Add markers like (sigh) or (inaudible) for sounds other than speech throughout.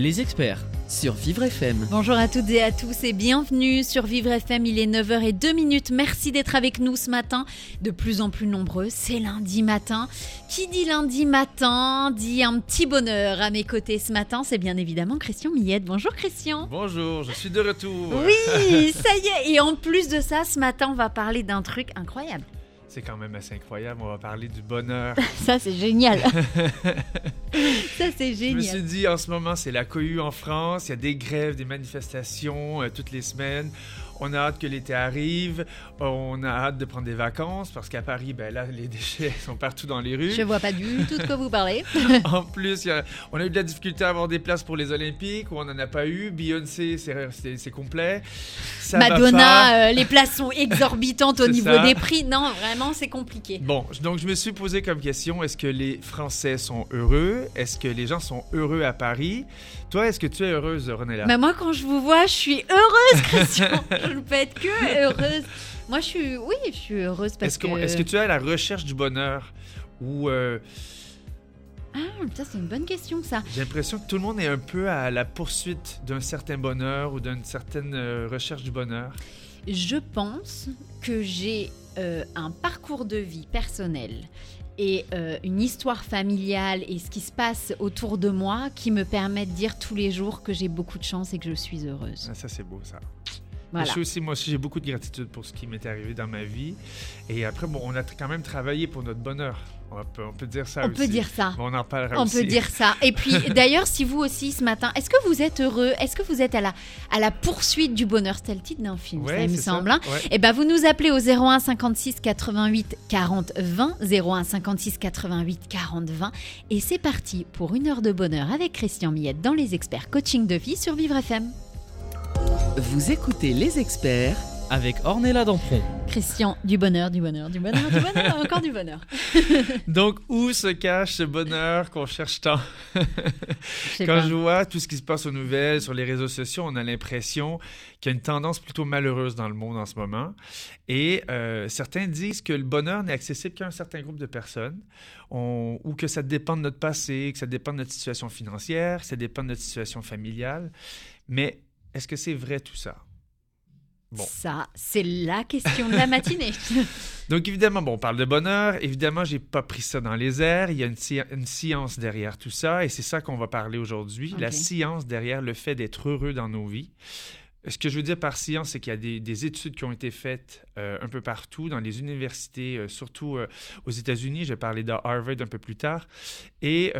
Les experts. sur Vivre FM. Bonjour à toutes et à tous et bienvenue sur Vivre FM. Il est 9h02 minutes. Merci d'être avec nous ce matin. De plus en plus nombreux, c'est lundi matin. Qui dit lundi matin dit un petit bonheur à mes côtés ce matin. C'est bien évidemment Christian Millette. Bonjour Christian. Bonjour, je suis de retour. Oui, ça y est. Et en plus de ça, ce matin, on va parler d'un truc incroyable. C'est quand même assez incroyable, on va parler du bonheur. (laughs) Ça, c'est génial. (laughs) ça, c'est Je me suis génial. dit, en ce moment, c'est la cohue en France, il y a des grèves, des manifestations euh, toutes les semaines. On a hâte que l'été arrive, on a hâte de prendre des vacances parce qu'à Paris, ben là, les (laughs) déchets sont partout dans les rues. Je vois pas du tout de quoi vous parlez. (laughs) En plus, a- on a eu de la difficulté à avoir des places pour les Olympiques, où on n'en a pas eu. Beyoncé, c'est- complet. Ça. Madonna, euh, les places sont exorbitantes au (laughs) niveau ça. des prix. Non, vraiment, c'est compliqué. Bon, donc je me suis posé comme question, est-ce que les Français sont heureux? Est-ce que les gens sont heureux à Paris? Toi, est-ce que tu es heureuse, Renella? Bah moi, quand je vous vois, je suis heureuse, Christian. Je ne peux être que heureuse. Moi, je suis, oui, je suis heureuse parce Est-ce que, que. est-ce que tu es à la recherche du bonheur? Ou euh, Ah, ça c'est une bonne question, ça. j'ai l'impression que tout le monde est un peu à la poursuite d'un certain bonheur ou d'une certaine euh, recherche du bonheur. Je pense que j'ai euh, un parcours de vie personnel et euh, une histoire familiale et ce qui se passe autour de moi qui me permet de dire tous les jours que j'ai beaucoup de chance et que je suis heureuse. Ah, Ça, c'est beau, ça. Voilà. Je suis aussi, moi aussi, j'ai beaucoup de gratitude pour ce qui m'est arrivé dans ma vie. Et après, bon, on a quand même travaillé pour notre bonheur. On peut, on peut dire ça On aussi. peut dire ça. Bon, on en parlera On aussi. peut dire ça. Et puis, (laughs) d'ailleurs, si vous aussi ce matin, est-ce que vous êtes heureux? Est-ce que vous êtes à la, à la poursuite du bonheur? C'était le titre d'un film, Ouais, ça, me c'est semble. hein. Ouais. Eh ben, vous nous appelez au 01 56 88 40 20, 01 56 88 40 20, et c'est parti pour une heure de bonheur avec Christian Millette dans les experts coaching de vie sur Vivre FM. Vous écoutez les experts Avec Ornella Dampron. Christian, du bonheur, du bonheur, du bonheur, du bonheur, (laughs) encore du bonheur. (laughs) Donc, où se cache ce bonheur qu'on cherche tant? Quand pas. je vois tout ce qui se passe aux nouvelles, sur les réseaux sociaux, on a l'impression qu'il y a une tendance plutôt malheureuse dans le monde en ce moment. Et euh, certains disent que le bonheur n'est accessible qu'à un certain groupe de personnes, on- ou que ça dépend de notre passé, que ça dépend de notre situation financière, que ça dépend de notre situation familiale. Mais est-ce que c'est vrai tout ça? Bon. Ça, c'est la question de la matinée. (laughs) Donc évidemment, bon, on parle de bonheur. Évidemment, j'ai pas pris ça dans les airs. Il y a une, sci- une science derrière tout ça, et c'est ça qu'on va parler aujourd'hui. La science derrière le fait d'être heureux dans nos vies. Ce que je veux dire par science, c'est qu'il y a des, des études qui ont été faites euh, un peu partout, dans les universités, euh, surtout euh, aux États-Unis. Je vais parler de Harvard un peu plus tard, et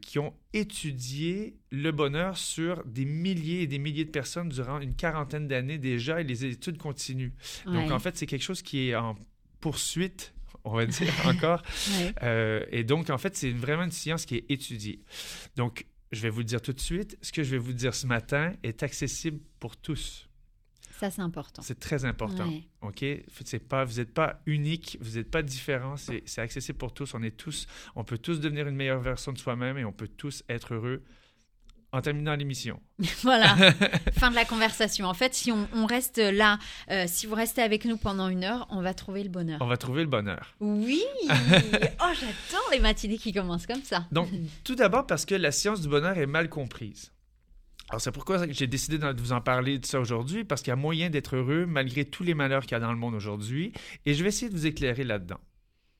qui ont étudié le bonheur sur des milliers et des milliers de personnes durant une quarantaine d'années déjà, et les études continuent. Donc en fait, c'est quelque chose qui est en poursuite, on va (laughs) dire encore. ouais. Euh, et donc, en fait, c'est vraiment une science qui est étudiée. Donc, je vais vous le dire tout de suite. Ce que je vais vous dire ce matin est accessible pour tous. Ça, c'est important. C'est très important. Ouais. OK? C'est pas, vous n'êtes pas unique, vous n'êtes pas différent. C'est c'est accessible pour tous. On est tous, on peut tous devenir une meilleure version de soi-même et on peut tous être heureux en terminant l'émission. (laughs) Voilà, (laughs) fin de la conversation. En fait, si on, on reste là, euh, si vous restez avec nous pendant une heure, on va trouver le bonheur. On va trouver le bonheur. Oui (laughs) Oh, j'attends les matinées qui commencent comme ça. Donc, tout d'abord parce que la science du bonheur est mal comprise. Alors, c'est pourquoi j'ai décidé de vous en parler de ça aujourd'hui, parce qu'il y a moyen d'être heureux malgré tous les malheurs qu'il y a dans le monde aujourd'hui, et je vais essayer de vous éclairer là-dedans.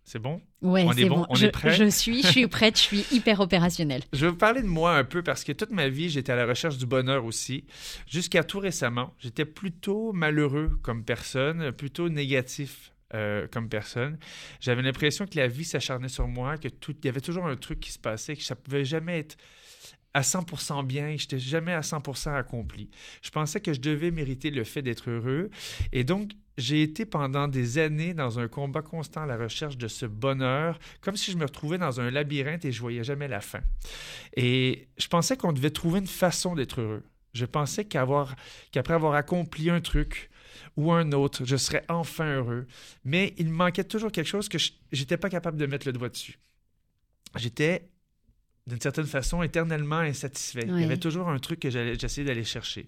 C'est bon? Ouais, On c'est est bon, on je, est prêt? Je suis, je suis prête, je suis (laughs) hyper opérationnelle. Je vais vous parler de moi un peu parce que toute ma vie, j'étais à la recherche du bonheur aussi. Jusqu'à tout récemment, j'étais plutôt malheureux comme personne, plutôt négatif euh, comme personne. J'avais l'impression que la vie s'acharnait sur moi, que tout, il y avait toujours un truc qui se passait, que ça pouvait jamais être à 100% bien, je n'étais jamais à 100% accompli. Je pensais que je devais mériter le fait d'être heureux. Et donc, j'ai été pendant des années dans un combat constant à la recherche de ce bonheur, comme si je me retrouvais dans un labyrinthe et je voyais jamais la fin. Et je pensais qu'on devait trouver une façon d'être heureux. Je pensais qu'avoir, qu'après avoir accompli un truc ou un autre, je serais enfin heureux. Mais il manquait toujours quelque chose que je n'étais pas capable de mettre le doigt dessus. J'étais d'une certaine façon, éternellement insatisfait. Il y avait toujours un truc que j'essayais d'aller chercher.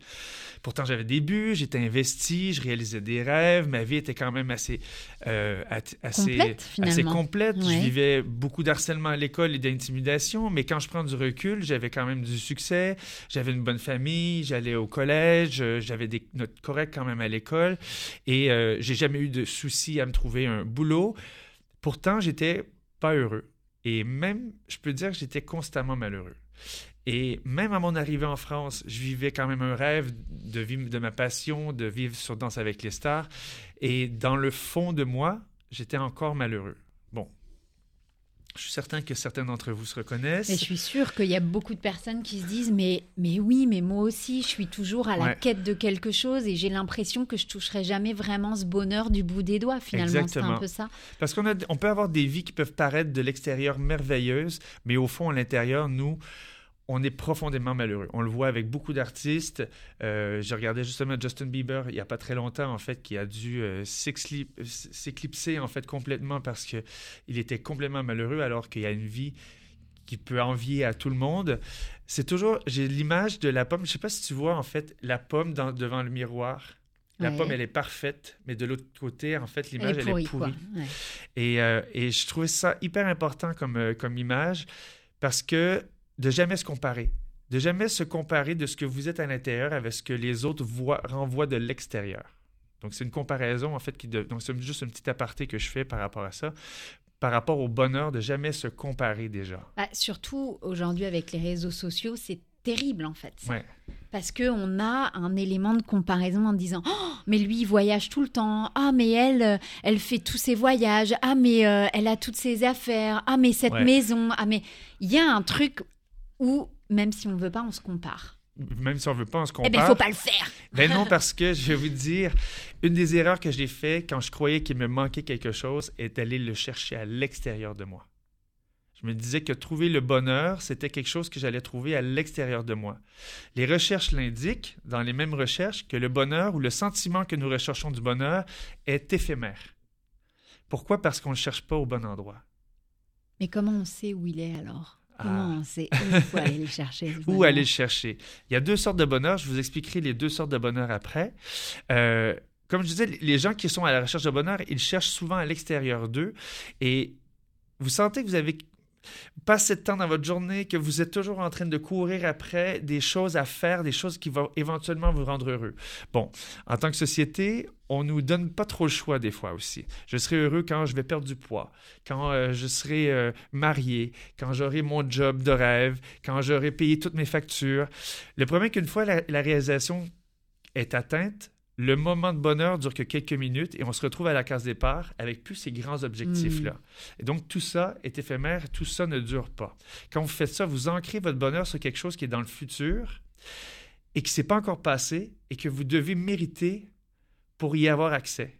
Pourtant, j'avais des buts, j'étais investi, je réalisais des rêves, ma vie était quand même assez, euh, assez complète. Assez complète. Je vivais beaucoup d'harcèlement à l'école et d'intimidation, mais quand je prends du recul, j'avais quand même du succès, j'avais une bonne famille, j'allais au collège, euh, j'avais des notes correctes quand même à l'école, et euh, j'ai jamais eu de soucis à me trouver un boulot. Pourtant, j'étais pas heureux. Et même, je peux dire que j'étais constamment malheureux. Et même à mon arrivée en France, je vivais quand même un rêve de vivre de ma passion, de vivre sur Danse avec les stars. Et dans le fond de moi, j'étais encore malheureux. Je suis certain que certains d'entre vous se reconnaissent. Et je suis sûre qu'il y a beaucoup de personnes qui se disent mais, mais oui, mais moi aussi, je suis toujours à la quête de quelque chose et j'ai l'impression que je toucherai jamais vraiment ce bonheur du bout des doigts. Finalement, c'est un peu ça. Parce qu'on on peut avoir des vies qui peuvent paraître de l'extérieur merveilleuses, mais au fond, à l'intérieur, nous, on est profondément malheureux. On le voit avec beaucoup d'artistes. Euh, j'ai regardé justement Justin Bieber il n'y a pas très longtemps, en fait, qui a dû euh, s'éclipser, en fait, complètement parce qu'il était complètement malheureux alors qu'il y a une vie qui peut envier à tout le monde. C'est toujours, j'ai l'image de la pomme. Je ne sais pas si tu vois, en fait, la pomme devant le miroir. La pomme, elle est parfaite, mais de l'autre côté, en fait, l'image, elle, est pourrie. Et, euh, et, je trouvais ça hyper important comme, comme image parce que de jamais se comparer. De jamais se comparer de ce que vous êtes à l'intérieur avec ce que les autres voient, renvoient de l'extérieur. Donc, c'est une comparaison, en fait, qui donc c'est juste un petit aparté que je fais par rapport à ça, par rapport au bonheur de jamais se comparer déjà. Bah, surtout aujourd'hui avec les réseaux sociaux, c'est terrible en fait. Parce qu'on a un élément de comparaison en disant oh, mais lui il voyage tout le temps ah mais elle euh, elle fait tous ses voyages ah mais euh, elle a toutes ses affaires ah mais cette maison ah mais il y a un truc ou même si on ne veut pas, on se compare. Même si on ne veut pas, on se compare. Eh bien, il ne faut pas le faire. ben non, (laughs) parce que je vais vous dire, une des erreurs que j'ai fait quand je croyais qu'il me manquait quelque chose est d'aller le chercher à l'extérieur de moi. Je me disais que trouver le bonheur, c'était quelque chose que j'allais trouver à l'extérieur de moi. Les recherches l'indiquent, dans les mêmes recherches, que le bonheur ou le sentiment que nous recherchons du bonheur est éphémère. Pourquoi? Parce qu'on ne le cherche pas au bon endroit. Mais comment on sait où il est alors? Comment c'est (laughs) où aller le chercher Où aller le chercher Il y a deux sortes de bonheur. Je vous expliquerai les deux sortes de bonheur après. Euh, comme je disais, les gens qui sont à la recherche de bonheur, ils cherchent souvent à l'extérieur d'eux. Et vous sentez que vous avez passé de temps dans votre journée, que vous êtes toujours en train de courir après des choses à faire, des choses qui vont éventuellement vous rendre heureux. Bon, en tant que société, on nous donne pas trop le choix des fois aussi. Je serai heureux quand je vais perdre du poids, quand euh, je serai euh, marié, quand j'aurai mon job de rêve, quand j'aurai payé toutes mes factures. Le problème est qu'une fois la réalisation est atteinte, le moment de bonheur dure que quelques minutes et on se retrouve à la case départ avec plus ces grands objectifs-là. Hmm. Et donc, tout ça est éphémère, tout ça ne dure pas. Quand vous faites ça, vous ancrez votre bonheur sur quelque chose qui est dans le futur et qui ne s'est pas encore passé et que vous devez mériter pour y avoir accès.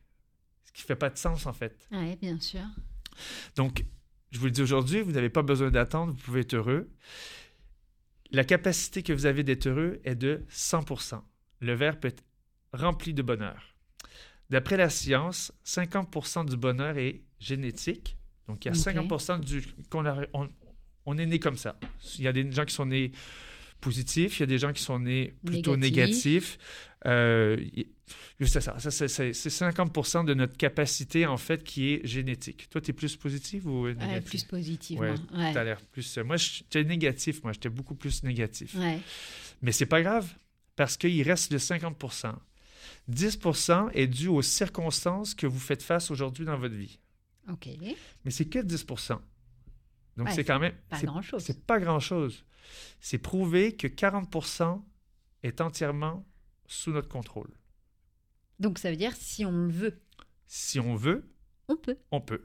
Ce qui ne fait pas de sens, en fait. Oui, bien sûr. Donc, je vous le dis aujourd'hui, vous n'avez pas besoin d'attendre, vous pouvez être heureux. La capacité que vous avez d'être heureux est de 100% Le verre peut être rempli de bonheur. D'après la science, 50% du bonheur est génétique. Donc, il y a 50% du qu'on on, est né comme ça. Il y a des gens qui sont nés positifs, il y a des gens qui sont nés plutôt négatifs. Euh, c'est ça. ça c'est 50% de notre capacité, en fait, qui est génétique. Toi, tu es plus positif ou négatif? plus positif. Ouais, ouais. Tu as l'air plus. Moi, j'étais négatif. Moi, j'étais beaucoup plus négatif. Ouais. Mais c'est pas grave parce qu'il reste le 50%. 10% est dû aux circonstances que vous faites face aujourd'hui dans votre vie. OK. Mais c'est que 10 Donc, c'est quand même. Pas grand-chose. C'est pas grand-chose. C'est prouvé que 40% est entièrement sous notre contrôle. Donc, ça veut dire si on le veut. Si on veut. On peut. On peut.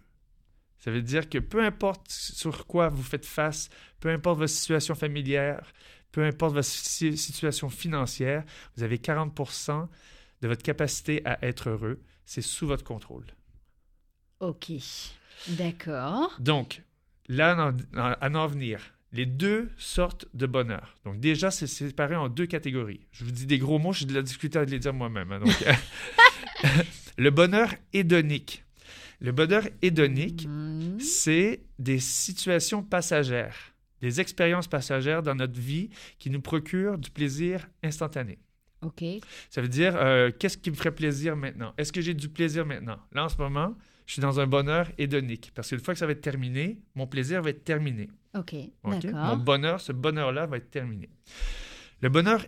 Ça veut dire que peu importe sur quoi vous faites face, peu importe votre situation familière, peu importe votre situation financière, vous avez 40 de votre capacité à être heureux, c'est sous votre contrôle. OK. D'accord. Donc, là, à en venir, les deux sortes de bonheur. Donc déjà, c'est séparé en deux catégories. Je vous dis des gros mots, j'ai de la difficulté à les dire moi-même. hein. Donc, (laughs) le bonheur hédonique. Le bonheur hédonique, Mhm. c'est des situations passagères, des expériences passagères dans notre vie qui nous procurent du plaisir instantané. Ok. Ça veut dire, euh, qu'est-ce qui me ferait plaisir maintenant? Est-ce que j'ai du plaisir maintenant? Là, en ce moment, je suis dans un bonheur hédonique. Parce qu'une fois que ça va être terminé, mon plaisir va être terminé. Ok. Mon bonheur, ce bonheur-là va être terminé. Le bonheur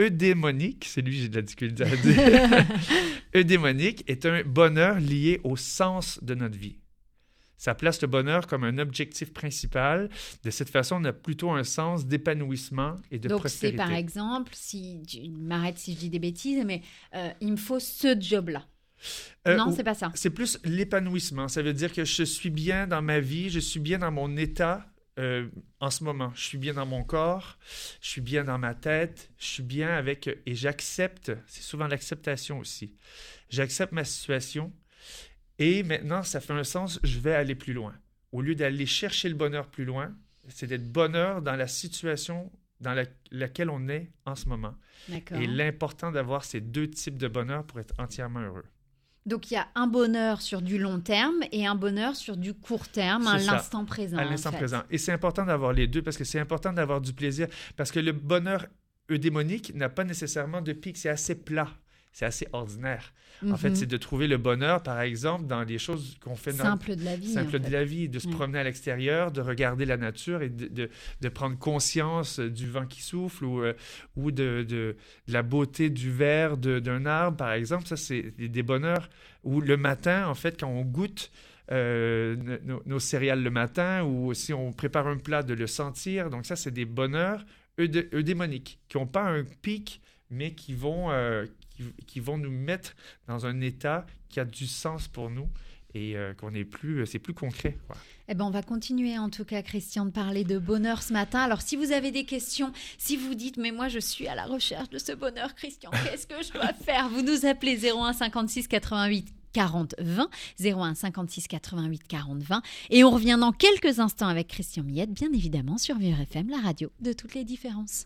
eudémonique, c'est lui, j'ai de la difficulté à dire. (laughs) (laughs) eudémonique est un bonheur lié au sens de notre vie. Ça place le bonheur comme un objectif principal. De cette façon, on a plutôt un sens d'épanouissement et de Donc c'est prospérité. par exemple, si tu m'arrêtes si je dis des bêtises, mais euh, il me faut ce job-là. Euh, non, c'est pas ça. C'est plus l'épanouissement. Ça veut dire que je suis bien dans ma vie, je suis bien dans mon état euh, en ce moment. Je suis bien dans mon corps, je suis bien dans ma tête, je suis bien avec... Et j'accepte, c'est souvent l'acceptation aussi. J'accepte ma situation et maintenant, ça fait un sens, je vais aller plus loin. Au lieu d'aller chercher le bonheur plus loin, c'est d'être bonheur dans la situation dans la- laquelle on est en ce moment. Et l'important d'avoir ces deux types de bonheur pour être entièrement heureux. Donc il y a un bonheur sur du long terme et un bonheur sur du court terme, à l'instant présent. à en l'instant fait. présent. Et c'est important d'avoir les deux parce que c'est important d'avoir du plaisir. Parce que le bonheur eudémonique n'a pas nécessairement de pic, c'est assez plat, c'est assez ordinaire. En fait, Mhm. c'est de trouver le bonheur, par exemple, dans les choses qu'on fait dans simple de la vie. simple en de la vie, de se Ouais. promener à l'extérieur, de regarder la nature et de, de- de prendre conscience du vent qui souffle ou, euh, ou de, de- la beauté du verre de- d'un arbre, par exemple. Ça, c'est des bonheurs où le matin, en fait, quand on goûte euh, no- nos, nos céréales le matin ou si on prépare un plat, de le sentir. Donc ça, c'est des bonheurs eudé- eudémoniques qui n'ont pas un pic, mais qui vont, euh, qui, vont nous mettre dans un état qui a du sens pour nous et euh, qu'on plus, c'est plus concret. Eh ben, on va continuer en tout cas, Christian, de parler de bonheur ce matin. Alors, si vous avez des questions, si vous dites, mais moi je suis à la recherche de ce bonheur, Christian, qu'est-ce que je dois faire? Vous nous appelez 01 56 88 40 20, 01 56 88 40 20. Et on revient dans quelques instants avec Christian Millette, bien évidemment, sur Vivre FM, la radio de toutes les différences.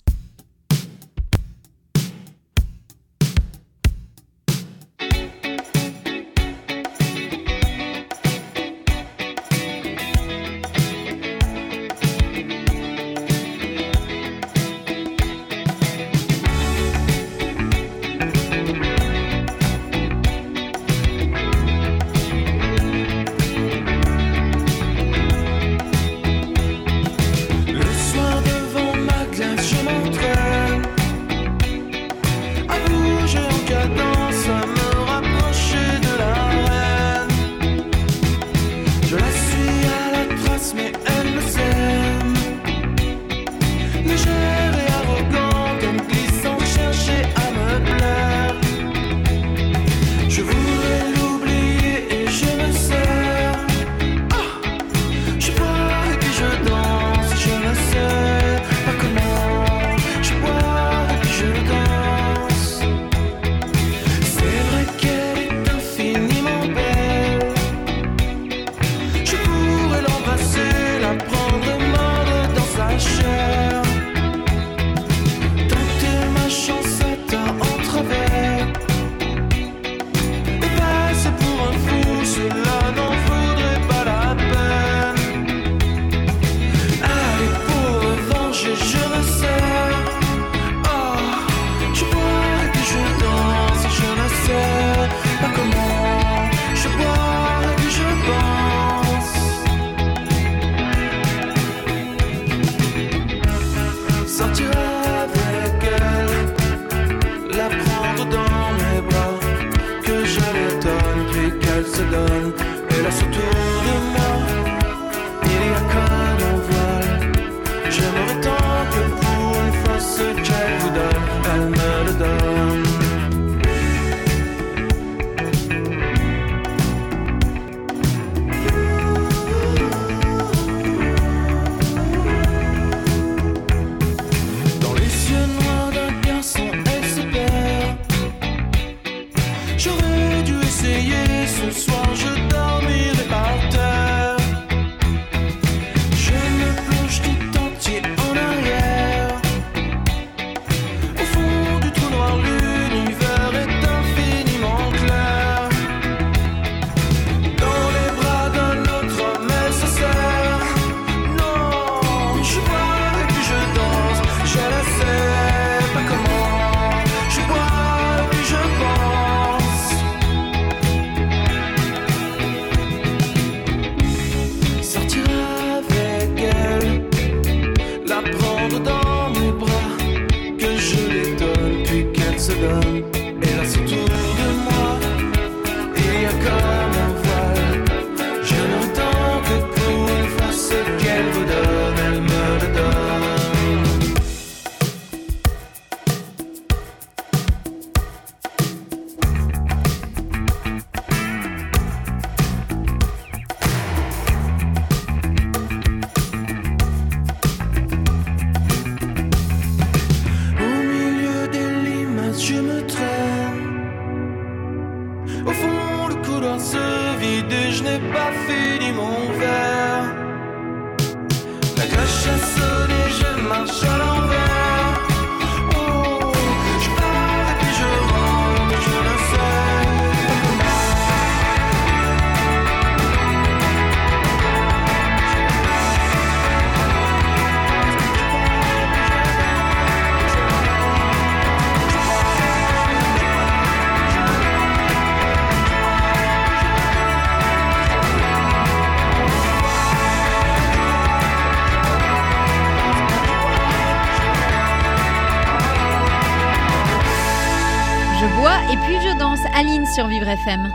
Sur Vivre FM.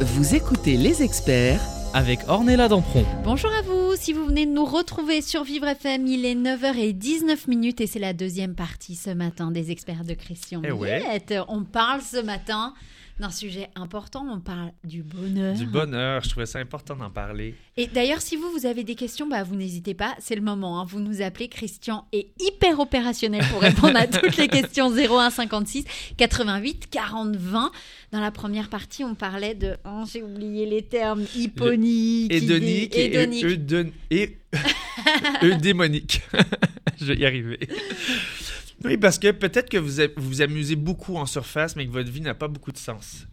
Vous écoutez les experts Avec Ornella Dampron. Bonjour à vous, si vous venez de nous retrouver sur Vivre FM, il est 9h19 minutes et c'est la deuxième partie ce matin des experts de Christian Eh ouais. On parle ce matin d'un sujet important, on parle du bonheur. Du bonheur, je trouvais ça important d'en parler. Et d'ailleurs, si vous, vous avez des questions, bah, vous n'hésitez pas, c'est le moment. hein. Vous nous appelez, Christian est hyper opérationnel pour répondre à (laughs) toutes les questions 01 56 88 40 20. Dans la première partie, on parlait de, oh, j'ai oublié les termes, hyponique, Hédonique et, eudon- et (laughs) (laughs) eudémonique. je vais y arriver. Oui, parce que peut-être que vous vous vous amusez beaucoup en surface, mais que votre vie n'a pas beaucoup de sens.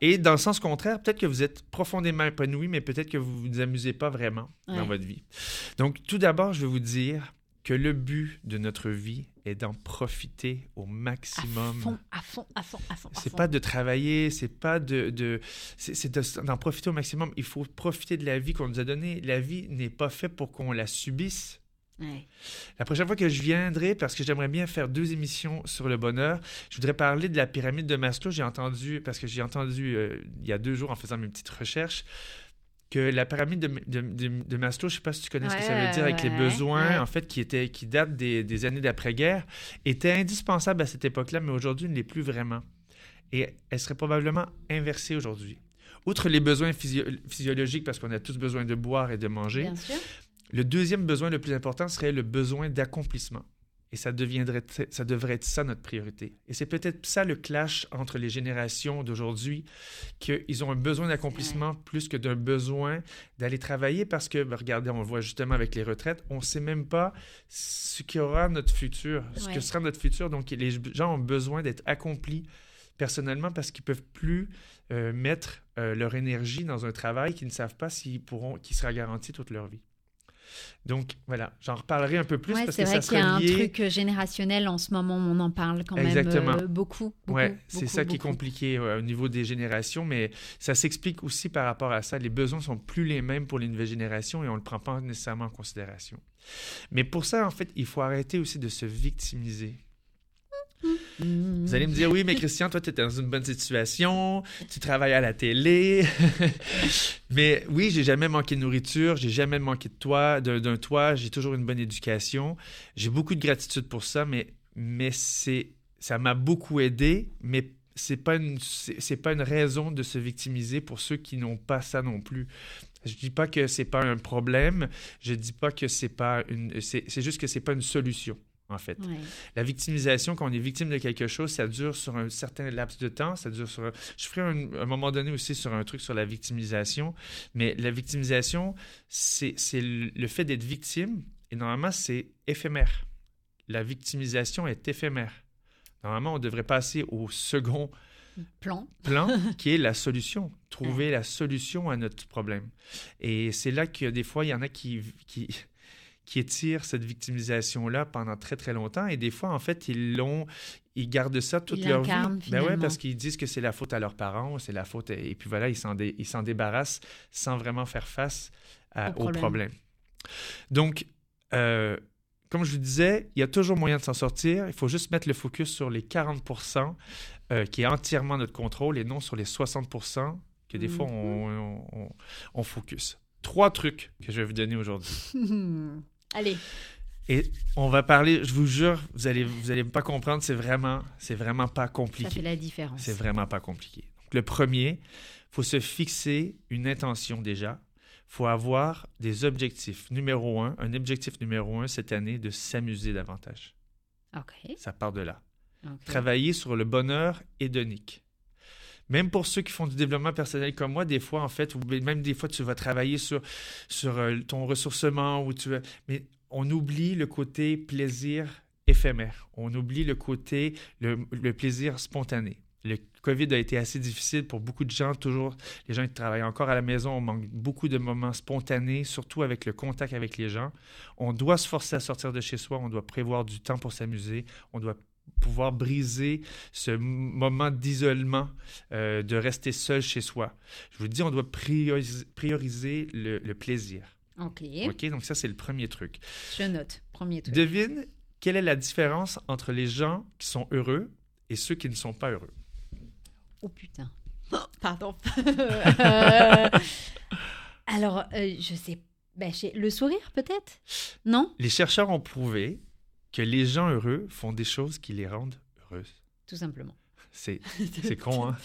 Et dans le sens contraire, peut-être que vous êtes profondément épanoui, mais peut-être que vous ne vous amusez pas vraiment dans votre vie. Donc, tout d'abord, je vais vous dire que le but de notre vie est d'en profiter au à maximum. fond, à fond, à fond, à fond. à C'est fond. pas de travailler, c'est pas de, de c'est c'est de- d'en profiter au maximum. Il faut profiter de la vie qu'on nous a donnée. La vie n'est pas faite pour qu'on la subisse. Ouais. La prochaine fois que je viendrai, parce que j'aimerais bien faire deux émissions sur le bonheur, je voudrais parler de la pyramide de Maslow. J'ai entendu, parce que j'ai entendu euh, il y a deux jours en faisant mes petites recherches, que la pyramide de, de- de- de Maslow, je sais pas si tu connais ce que ça veut dire, avec les besoins, ouais. en fait, qui, étaient, qui datent des, des années d'après-guerre, était indispensable à cette époque-là, mais aujourd'hui ne l'est plus vraiment. Et elle serait probablement inversée aujourd'hui. Outre les besoins physio- physiologiques, parce qu'on a tous besoin de boire et de manger, Bien sûr. Le deuxième besoin le plus important serait le besoin d'accomplissement. Et ça, deviendrait, ça devrait être ça notre priorité. Et c'est peut-être ça le clash entre les générations d'aujourd'hui, qu'ils ont un besoin d'accomplissement plus que d'un besoin d'aller travailler parce que, ben, regardez, on le voit justement avec les retraites, on ne sait même pas ce qui aura notre futur, ce que sera notre futur. Donc, les gens ont besoin d'être accomplis personnellement parce qu'ils peuvent plus euh, mettre euh, leur énergie dans un travail qu'ils ne savent pas s'ils pourront, qui sera garanti toute leur vie. Donc voilà, j'en reparlerai un peu plus Ouais, parce c'est que vrai ça qu'il y a un truc euh, générationnel en ce moment, on en parle quand Exactement. même euh, beaucoup. beaucoup, Ouais, c'est beaucoup, ça qui est beaucoup. compliqué ouais, au niveau des générations, mais ça s'explique aussi par rapport à ça. Les besoins sont plus les mêmes pour les nouvelles générations et on ne le prend pas nécessairement en considération. Mais pour ça, en fait, il faut arrêter aussi de se victimiser. Mmh. Vous allez me dire, oui, mais Christian, toi, tu es dans une bonne situation, tu travailles à la télé. (laughs) mais oui, j'ai jamais manqué de nourriture, j'ai jamais manqué de toit, d'un toit, j'ai toujours une bonne éducation. J'ai beaucoup de gratitude pour ça, mais, mais ça m'a beaucoup aidé, mais c'est pas pas une raison de se victimiser pour ceux qui n'ont pas ça non plus. Je dis pas que c'est pas un problème, je dis pas que c'est pas une c'est juste que c'est pas une solution en fait. Ouais. La victimisation, quand on est victime de quelque chose, ça dure sur un certain laps de temps. Ça dure sur. un- Je ferai un, un moment donné aussi sur un truc sur la victimisation. Mais la victimisation, c'est le fait d'être victime. Et normalement, c'est éphémère. La victimisation est éphémère. Normalement, on devrait passer au second Plan. plan (laughs) qui est la solution. Trouver la solution à notre problème. Et c'est là que des fois, il y en a qui, qui, qui étirent cette victimisation-là pendant très, très longtemps. Et des fois, en fait, ils l'ont. Ils gardent ça toute Ils leur vie. Ben ouais, parce qu'ils disent que c'est la faute à leurs parents, c'est la faute. Et puis voilà, ils s'en, dé- ils s'en débarrassent sans vraiment faire face à- Au au problème. Donc, euh, comme je vous disais, il y a toujours moyen de s'en sortir. Il faut juste mettre le focus sur les 40 euh, qui est entièrement notre contrôle et non sur les 60 que des fois Mhm. on, on, on focus. Trois trucs que je vais vous donner aujourd'hui. (laughs) Allez, Et on va parler, je vous jure, vous allez, vous allez pas comprendre, c'est vraiment, c'est vraiment pas ça fait compliqué. la différence. C'est vraiment pas compliqué. Donc, le premier, faut se fixer une intention déjà. faut avoir des objectifs. Numéro un, un objectif numéro un cette année, de s'amuser davantage. Ok. Ça part de là. Travailler sur le bonheur hédonique. Même pour ceux qui font du développement personnel comme moi, des fois, en fait, ou même des fois, tu vas travailler sur, euh, ton ressourcement, ou tu mais on oublie le côté plaisir éphémère. On oublie le côté, le, le plaisir spontané. Le COVID a été assez difficile pour beaucoup de gens. Toujours, les gens qui travaillent encore à la maison, on manque beaucoup de moments spontanés, surtout avec le contact avec les gens. On doit se forcer à sortir de chez soi, on doit prévoir du temps pour s'amuser, on doit pouvoir briser ce moment d'isolement, euh, de rester seul chez soi. Je vous dis, on doit prioriser, prioriser le, le plaisir. Ok, OK? Donc ça, c'est le premier truc. je note. Premier truc. Devine quelle est la différence entre les gens qui sont heureux et ceux qui ne sont pas heureux. Oh putain. (laughs) Pardon. (laughs) Euh, Alors, euh, je sais. Ben, je sais- le sourire, peut-être? Non? Les chercheurs ont prouvé que les gens heureux font des choses qui les rendent heureuses. Tout simplement. C'est (laughs) c'est con, hein?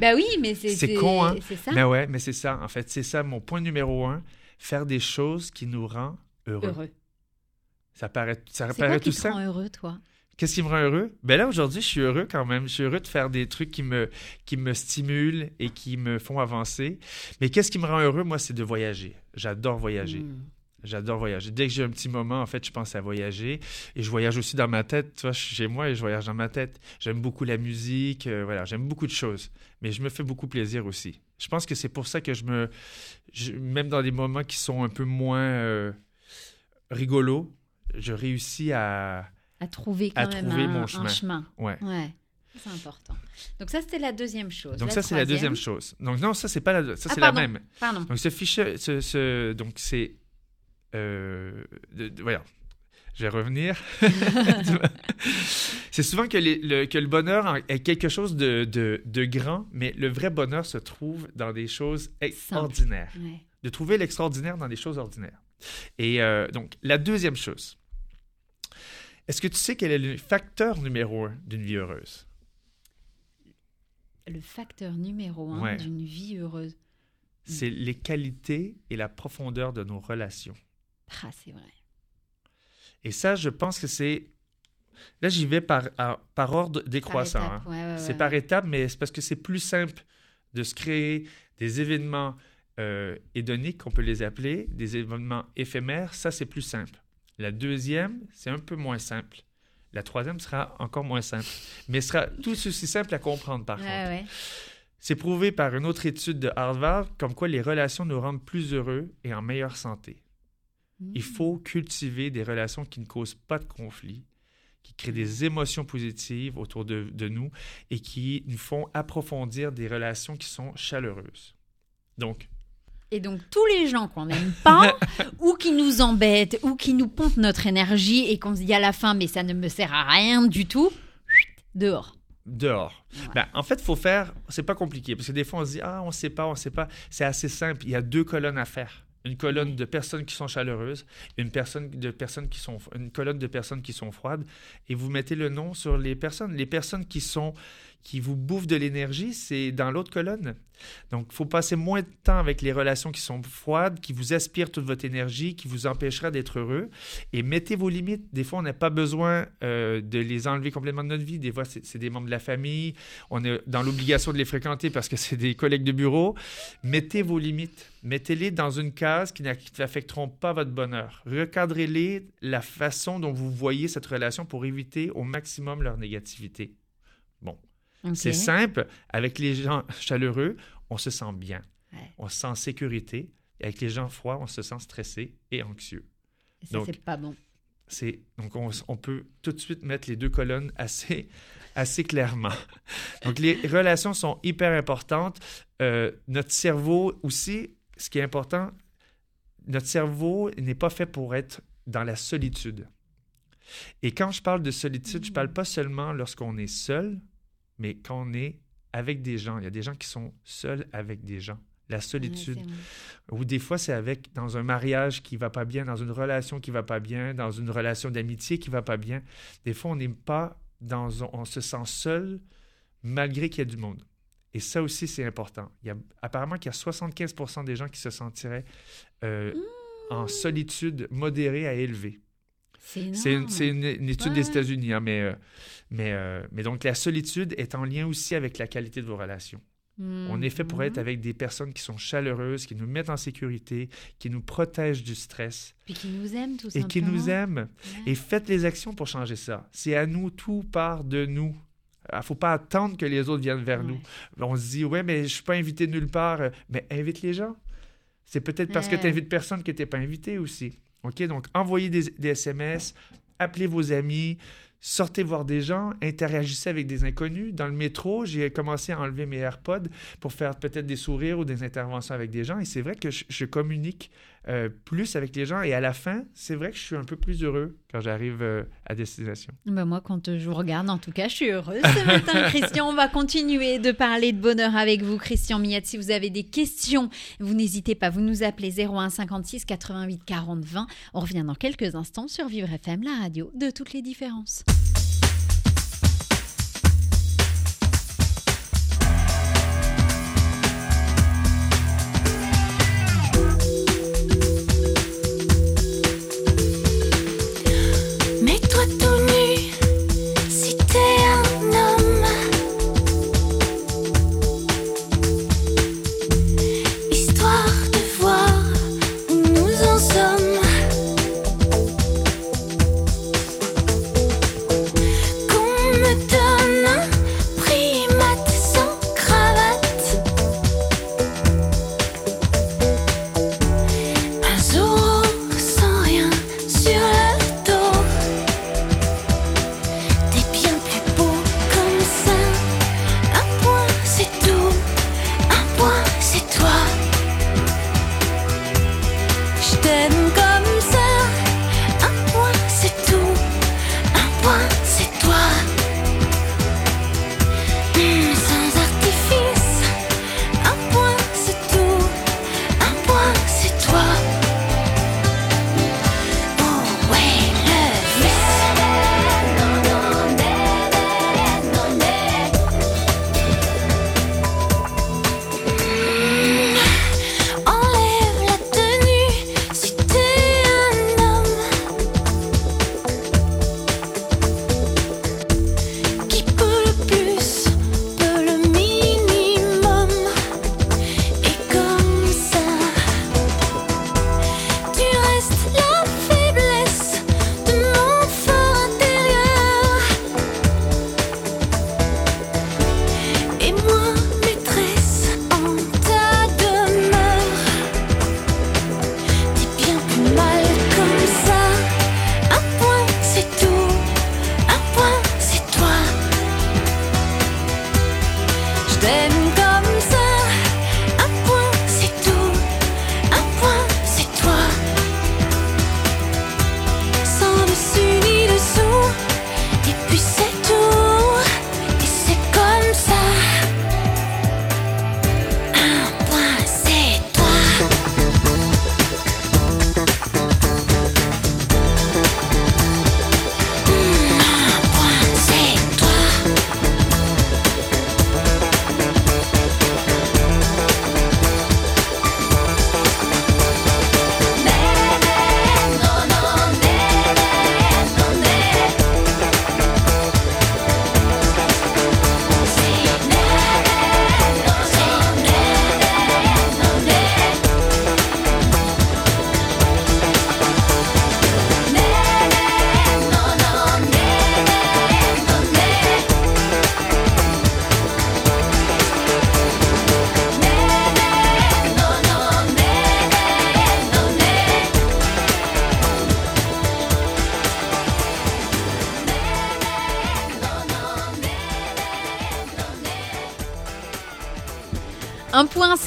Ben oui, mais c'est. C'est con, hein? C'est ça Mais ouais, mais c'est ça. En fait, c'est ça mon point numéro un. Faire des choses qui nous rendent heureux. Heureux. Ça paraît, ça C'est paraît quoi tout qui te rend heureux, toi? Qu'est-ce qui me rend heureux? Ben là, aujourd'hui, je suis heureux quand même. Je suis heureux de faire des trucs qui me, qui me stimulent et qui me font avancer. Mais qu'est-ce qui me rend heureux, moi, c'est de voyager. J'adore voyager. Hmm. J'adore voyager. Dès que j'ai un petit moment, en fait, je pense à voyager. Et je voyage aussi dans ma tête. Tu vois, je suis chez moi et je voyage dans ma tête. J'aime beaucoup la musique. euh, voilà, j'aime beaucoup de choses. Mais je me fais beaucoup plaisir aussi. Je pense que c'est pour ça que je me... je- même dans des moments qui sont un peu moins euh, rigolos, je réussis à... À trouver quand À même trouver un, mon un chemin. chemin. Ouais. Ouais. C'est important. Donc, ça, c'était la deuxième chose. Donc ça, c'est la deuxième chose. Donc non, ça, c'est pas la... Ça, Ah, c'est la même. Pardon. Donc ce fichier... Ce, ce- donc c'est... Euh, de- de- voilà. Je vais revenir. (laughs) c'est souvent que, les- le, que le bonheur est quelque chose de, de- grand, mais le vrai bonheur se trouve dans des choses extraordinaires. Ouais. De trouver l'extraordinaire dans des choses ordinaires. Et euh, donc, la deuxième chose. Est-ce que tu sais quel est le facteur numéro un d'une vie heureuse? Le facteur numéro un Ouais. d'une vie heureuse. C'est les qualités et la profondeur de nos relations. Ah, c'est vrai. Et ça, je pense que c'est... Là, j'y vais par, à- par ordre décroissant. Hein. ouais, ouais, C'est par étapes, mais c'est parce que c'est plus simple de se créer des événements euh, hédoniques, on peut les appeler, des événements éphémères. Ça, c'est plus simple. La deuxième, c'est un peu moins simple. La troisième sera encore moins simple, mais sera tout aussi simple à comprendre par contre. C'est prouvé par une autre étude de Harvard comme quoi les relations nous rendent plus heureux et en meilleure santé. Il Mm. faut cultiver des relations qui ne causent pas de conflit, qui créent des émotions positives autour de, de nous et qui nous font approfondir des relations qui sont chaleureuses. Donc, Et donc, tous les gens qu'on n'aime pas, (laughs) ou qui nous embêtent, ou qui nous pompent notre énergie et qu'on se dit à la fin, mais ça ne me sert à rien du tout, dehors. dehors. Ouais. Ben, en fait, il faut faire, c'est pas compliqué, parce que des fois, on se dit, ah, on sait pas, on sait pas. C'est assez simple. Il y a deux colonnes à faire. Une colonne de personnes qui sont chaleureuses, une, personne de personnes qui sont, une colonne de personnes qui sont froides, et vous mettez le nom sur les personnes. Les personnes qui sont qui vous bouffent de l'énergie, c'est dans l'autre colonne. Donc, il faut passer moins de temps avec les relations qui sont froides, qui vous aspirent toute votre énergie, qui vous empêchera d'être heureux. Et mettez vos limites. Des fois, on n'a pas besoin euh, de les enlever complètement de notre vie. Des fois, c'est des membres de la famille. On est dans l'obligation de les fréquenter parce que c'est des collègues de bureau. Mettez vos limites. Mettez-les dans une case qui n'affecteront pas votre bonheur. Recadrez-les la façon dont vous voyez cette relation pour éviter au maximum leur négativité. C'est simple. Avec les gens chaleureux, on se sent bien. Ouais. On se sent en sécurité. Et avec les gens froids, on se sent stressé et anxieux. Et ça, donc- c'est pas bon. C'est donc on, on peut tout de suite mettre les deux colonnes assez (laughs) assez clairement. Donc les relations sont hyper importantes. Euh, notre cerveau aussi, ce qui est important, notre cerveau n'est pas fait pour être dans la solitude. Et quand je parle de solitude, je parle pas seulement lorsqu'on est seul, mais quand on est avec des gens. Il y a des gens qui sont seuls avec des gens. La solitude. Ou des fois, c'est avec dans un mariage qui va pas bien, dans une relation qui va pas bien, dans une relation d'amitié qui va pas bien. Des fois, on n'est pas dans, on se sent seul malgré qu'il y a du monde. Et ça aussi, c'est important. Il y a, apparemment qu'il y a 75% des gens qui se sentiraient euh, en solitude modérée à élevée. C'est une, étude Ouais, des. États-Unis, hein, mais, euh, mais, euh, mais donc la solitude est en lien aussi avec la qualité de vos relations. On est fait pour être Mhm. avec des personnes qui sont chaleureuses, qui nous mettent en sécurité, qui nous protègent du stress Puis qui nous aiment, tout et simplement. qui nous aiment. Ouais. Et faites les actions pour changer ça. C'est à nous, tout part de nous. Il ne faut pas attendre que les autres viennent vers Ouais. nous. On se dit, ouais, mais je suis pas invité nulle part. Euh, Mais invite les gens. C'est peut-être parce que tu n'invites personne que tu n'es pas invité aussi. OK? Donc, envoyez des, SMS, appelez vos amis, sortez voir des gens, interagissez avec des inconnus. Dans le métro, j'ai commencé à enlever mes AirPods pour faire peut-être des sourires ou des interventions avec des gens. Et c'est vrai que je communique euh, plus avec les gens. Et à la fin, c'est vrai que je suis un peu plus heureux quand j'arrive euh, à destination. Ben moi, quand je vous regarde, en tout cas, je suis heureuse ce (laughs) matin, Christian. On va continuer de parler de bonheur avec vous, Christian Millette. Si vous avez des questions, vous n'hésitez pas, vous nous appelez 01 56 88 40 20. On revient dans quelques instants sur Vivre FM, la radio de toutes les différences.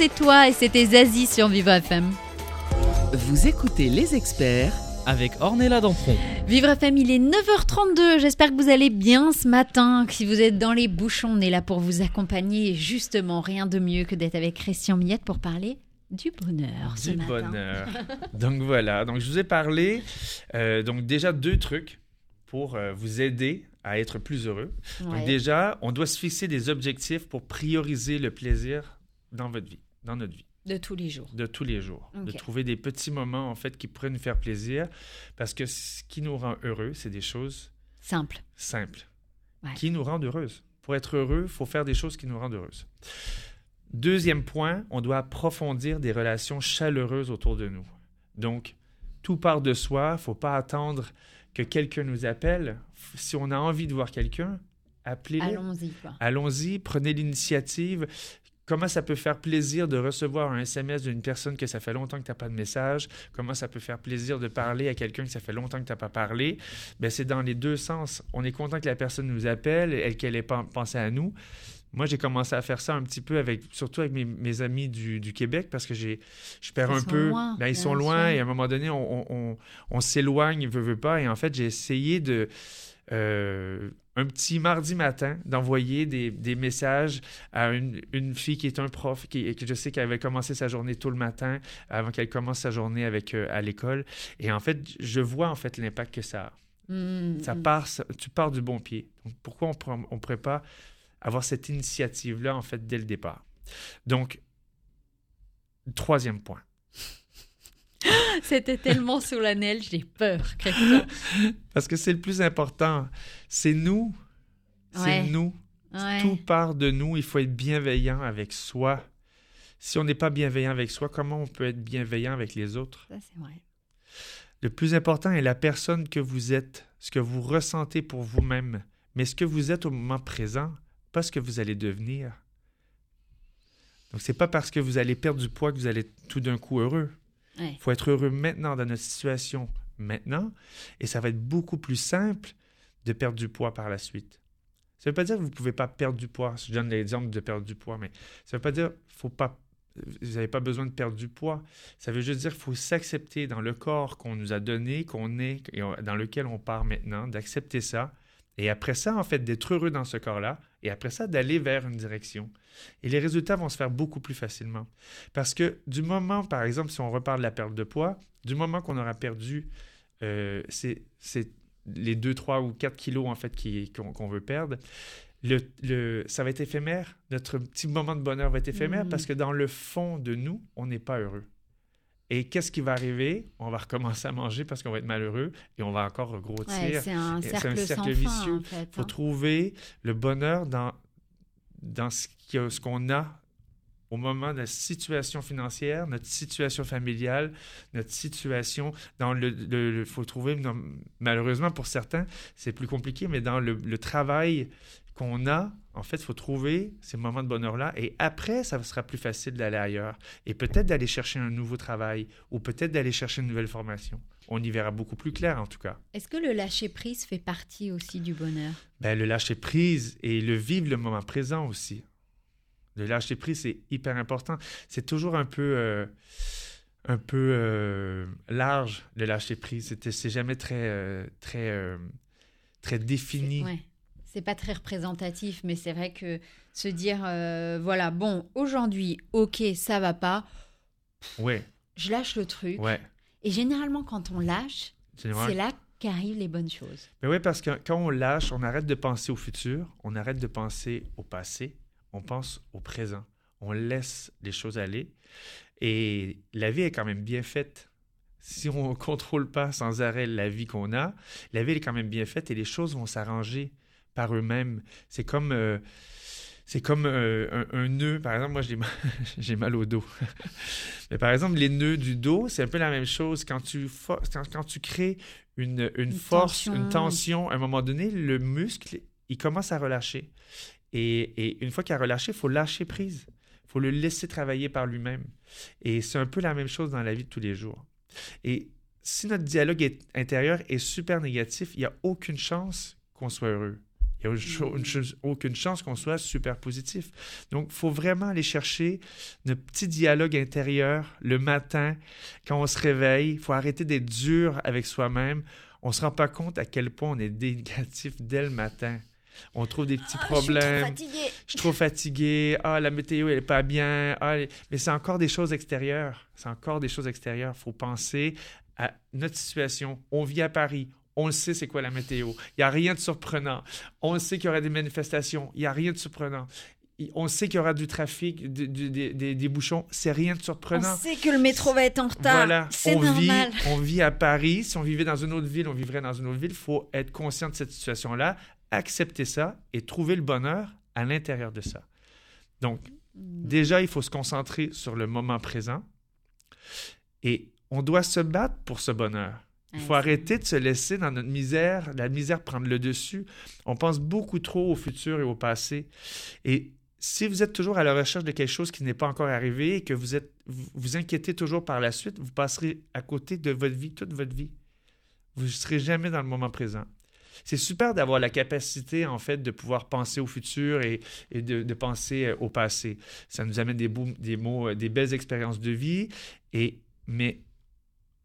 C'est toi et c'était Zazie sur Vivre FM. Vous écoutez les experts avec Ornella Dampron. Vivre FM, il est 9h32. J'espère que vous allez bien ce matin. Que Si vous êtes dans les bouchons, on est là pour vous accompagner. Et justement, rien de mieux que d'être avec Christian Millette pour parler du bonheur ce Du matin. bonheur. (laughs) donc voilà. Donc je vous ai parlé euh, donc déjà deux trucs pour euh, vous aider à être plus heureux. Donc déjà, on doit se fixer des objectifs pour prioriser le plaisir dans votre vie, dans notre vie. De tous les jours. de tous les jours. De trouver des petits moments, en fait, qui pourraient nous faire plaisir. Parce que ce qui nous rend heureux, c'est des choses Simple. simples. Ouais. Qui nous rendent heureuses. Pour être heureux, il faut faire des choses qui nous rendent heureuses. Deuxième point, on doit approfondir des relations chaleureuses autour de nous. Donc, tout part de soi. Il ne faut pas attendre que quelqu'un nous appelle. Si on a envie de voir quelqu'un, appelez-le. Allons-y. Allons-y, prenez l'initiative. Comment ça peut faire plaisir de recevoir un SMS d'une personne que ça fait longtemps que tu n'as pas de message? Comment ça peut faire plaisir de parler à quelqu'un que ça fait longtemps que tu n'as pas parlé? Ben, c'est dans les deux sens. On est content que la personne nous appelle et qu'elle ait pen- pensé à nous. Moi, j'ai commencé à faire ça un petit peu avec, surtout avec mes, mes amis du, du Québec parce que j'ai, je perds Ils un peu. loin, Ben, ils sont loin sûr. et à un moment donné, on, on- on- on s'éloigne, veut, veut pas. Et en fait, j'ai essayé de, euh, un petit mardi matin, d'envoyer des, des messages à une, une fille qui est un prof, qui, que je sais qu'elle avait commencé sa journée tôt le matin, avant qu'elle commence sa journée avec, euh, à l'école. Et en fait, je vois en fait l'impact que ça a. Mm, Ça mm. part, ça- tu pars du bon pied. Donc, pourquoi on ne pourrait pas avoir cette initiative-là, en fait, dès le départ? Donc, troisième point. (laughs) C'était tellement solennel, j'ai peur. Parce que c'est le plus important. C'est nous. C'est Ouais. nous. Ouais. Tout part de nous. Il faut être bienveillant avec soi. Si on n'est pas bienveillant avec soi, comment on peut être bienveillant avec les autres? Ça, c'est vrai. Le plus important est la personne que vous êtes, ce que vous ressentez pour vous-même, mais ce que vous êtes au moment présent, pas ce que vous allez devenir. Donc, c'est pas parce que vous allez perdre du poids que vous allez être tout d'un coup heureux. Il faut être heureux maintenant dans notre situation maintenant, et ça va être beaucoup plus simple de perdre du poids par la suite. Ça ne veut pas dire que vous ne pouvez pas perdre du poids. Je donne l'exemple de perdre du poids, mais ça ne veut pas dire faut pas vous n'avez pas besoin de perdre du poids. Ça veut juste dire qu'il faut s'accepter dans le corps qu'on nous a donné, qu'on est, et dans lequel on part maintenant, d'accepter ça. Et après ça, en fait, d'être heureux dans ce corps-là, et après ça, d'aller vers une direction. Et les résultats vont se faire beaucoup plus facilement. Parce que du moment, par exemple, si on repart de la perte de poids, du moment qu'on aura perdu euh, les 2, 3 ou 4 kilos, en fait, qu'on veut perdre, le, le- ça va être éphémère. Notre petit moment de bonheur va être éphémère Mhm. parce que dans le fond de nous, on n'est pas heureux. Et qu'est-ce qui va arriver? On va recommencer à manger parce qu'on va être malheureux et on va encore Ouais, grossir. c'est un cercle, vicieux. en fait. Il faut hein. trouver le bonheur dans, dans ce qu'on a au moment de la situation financière, notre situation familiale, notre situation dans le... Il faut trouver, malheureusement pour certains, c'est plus compliqué, mais dans le, le travail qu'on a, en fait, il faut trouver ces moments de bonheur-là. Et après, ça sera plus facile d'aller ailleurs. Et peut-être d'aller chercher un nouveau travail ou peut-être d'aller chercher une nouvelle formation. On y verra beaucoup plus clair, en tout cas. Est-ce que le lâcher-prise fait partie aussi du bonheur? Ben, le lâcher prise et le vivre le moment présent aussi. Le lâcher prise, c'est hyper important. C'est toujours un peu, euh, un peu euh, large, le lâcher prise. C'était- C'est jamais très, euh, très, très défini. Ouais. C'est pas très représentatif, mais c'est vrai que se dire, voilà, bon, aujourd'hui, ok, ça va pas, Ouais, je lâche le truc. ouais. Et généralement, quand on lâche, C'est là qu'arrivent les bonnes choses. Mais oui, parce que quand on lâche, on arrête de penser au futur, on arrête de penser au passé, on pense au présent. On laisse les choses aller. Et la vie est quand même bien faite. Si on ne (laughs) contrôle pas sans arrêt la vie qu'on a, la vie est quand même bien faite et les choses vont s'arranger par eux-mêmes. C'est comme, euh, c'est comme euh, un, un nœud. Par exemple, moi, j'ai mal, (laughs) au dos. (laughs) Mais par exemple, les nœuds du dos, c'est un peu la même chose. Quand tu, for- quand, quand tu crées une, une, force, tension. une tension, à un moment donné, le muscle, il commence à relâcher. Et, et une fois qu'il a relâché, il faut lâcher prise. Il faut le laisser travailler par lui-même. Et c'est un peu la même chose dans la vie de tous les jours. Et si notre dialogue est- intérieur est super négatif, il n'y a aucune chance qu'on soit heureux. Il n'y a aucune chance qu'on soit super positif. Donc, il faut vraiment aller chercher notre petit dialogue intérieur le matin, quand on se réveille. Il faut arrêter d'être dur avec soi-même. On ne se rend pas compte à quel point on est négatif dès le matin. On trouve des petits problèmes. Je suis trop fatigué. Ah, la météo, elle n'est pas bien. Ah, Mais c'est encore des choses extérieures. C'est encore des choses extérieures. Il faut penser à notre situation. On vit à Paris. On le sait, c'est quoi la météo. Il n'y a rien de surprenant. On sait qu'il y aura des manifestations. Il n'y a rien de surprenant. on sait qu'il y aura du trafic, du- des, des- des bouchons. C'est rien de On surprenant. sait que le métro va être en retard. Voilà, C'est on vit, normal. on vit à Paris. Si on vivait dans une autre ville, on vivrait dans une autre ville. Il faut être conscient de cette situation-là, accepter ça et trouver le bonheur à l'intérieur de ça. Donc, déjà, il faut se concentrer sur le moment présent et on doit se battre pour ce bonheur. Il faut Ouais, arrêter de se laisser dans notre misère, la misère prendre le dessus. On pense beaucoup trop au futur et au passé. Et si vous êtes toujours à la recherche de quelque chose qui n'est pas encore arrivé et que vous êtes vous, vous inquiétez toujours par la suite, vous passerez à côté de votre vie toute votre vie. Vous ne serez jamais dans le moment présent. C'est super d'avoir la capacité, en fait, de pouvoir penser au futur et, et de, de penser euh, au passé. Ça nous amène des, beaux- des mots, euh, des belles expériences de vie. Et, mais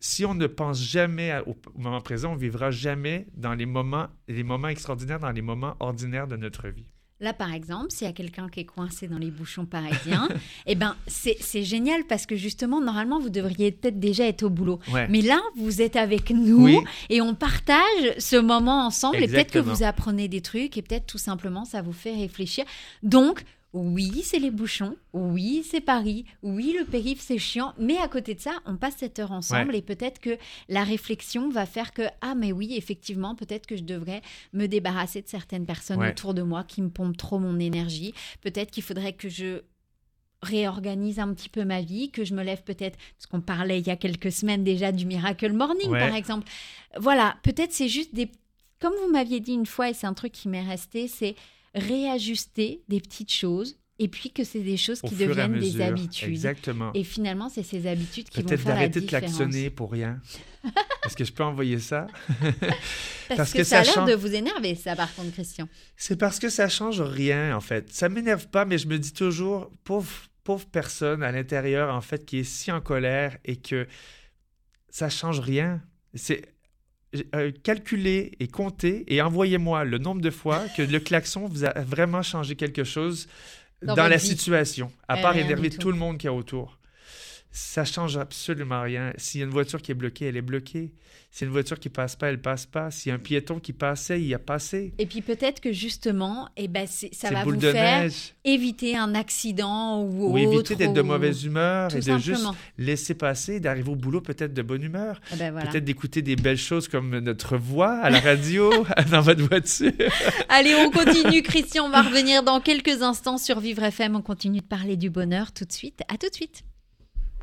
si on ne pense jamais au, au moment présent, on vivra jamais dans les moments, les moments extraordinaires, dans les moments ordinaires de notre vie. Là, par exemple, s'il y a quelqu'un qui est coincé dans les bouchons parisiens, (laughs) eh ben, c'est génial parce que justement, normalement, vous devriez peut-être déjà être au boulot. Ouais. Mais là, vous êtes avec nous Oui. et on partage ce moment ensemble. Et peut-être que vous apprenez des trucs et peut-être tout simplement ça vous fait réfléchir. Donc, oui, c'est les bouchons. Oui, c'est Paris. Oui, le périph', c'est chiant. Mais à côté de ça, on passe cette heure ensemble et peut-être que la réflexion va faire que, ah, mais oui, effectivement, peut-être que je devrais me débarrasser de certaines personnes Ouais. autour de moi qui me pompent trop mon énergie. Peut-être qu'il faudrait que je réorganise un petit peu ma vie, que je me lève peut-être, parce qu'on parlait il y a quelques semaines déjà du Miracle Morning, Ouais. par exemple. Voilà, peut-être c'est juste des... Comme vous m'aviez dit une fois, et c'est un truc qui m'est resté, c'est réajuster des petites choses, et puis que c'est des choses Au qui deviennent des habitudes. Exactement. Et finalement, c'est ces habitudes qui vont Peut-être faire la d'arrêter de différence. klaxonner pour rien. (laughs) Est-ce que je peux envoyer ça? Parce, (laughs) parce que, que ça a l'air de vous énerver, ça, par contre, Christian. C'est parce que ça change rien, en fait. Ça m'énerve pas, mais je me dis toujours, pauvre, pauvre personne à l'intérieur, en fait, qui est si en colère et que ça change rien. C'est euh, calculez et comptez et envoyez-moi le nombre de fois que le klaxon vous a vraiment changé quelque chose Dans la vie. situation, à part du énerver tout. tout le monde qui est autour. Ça change absolument rien. S'il y a une voiture qui est bloquée, elle est bloquée. S'il y a une voiture qui passe pas, elle passe pas. S'il y a un piéton qui passait, il a passé. Et puis peut-être que justement, eh ben, ça va vous faire neige. éviter un accident ou, Ou éviter autre, d'être de mauvaise humeur Tout et de juste laisser passer, d'arriver au boulot peut-être de bonne humeur. Eh ben, voilà. Peut-être d'écouter des belles choses comme notre voix à la radio, (laughs) dans votre voiture. Allez, on continue, Christian. On va revenir dans quelques instants sur Vivre FM. On continue de parler du bonheur tout de suite. À tout de suite.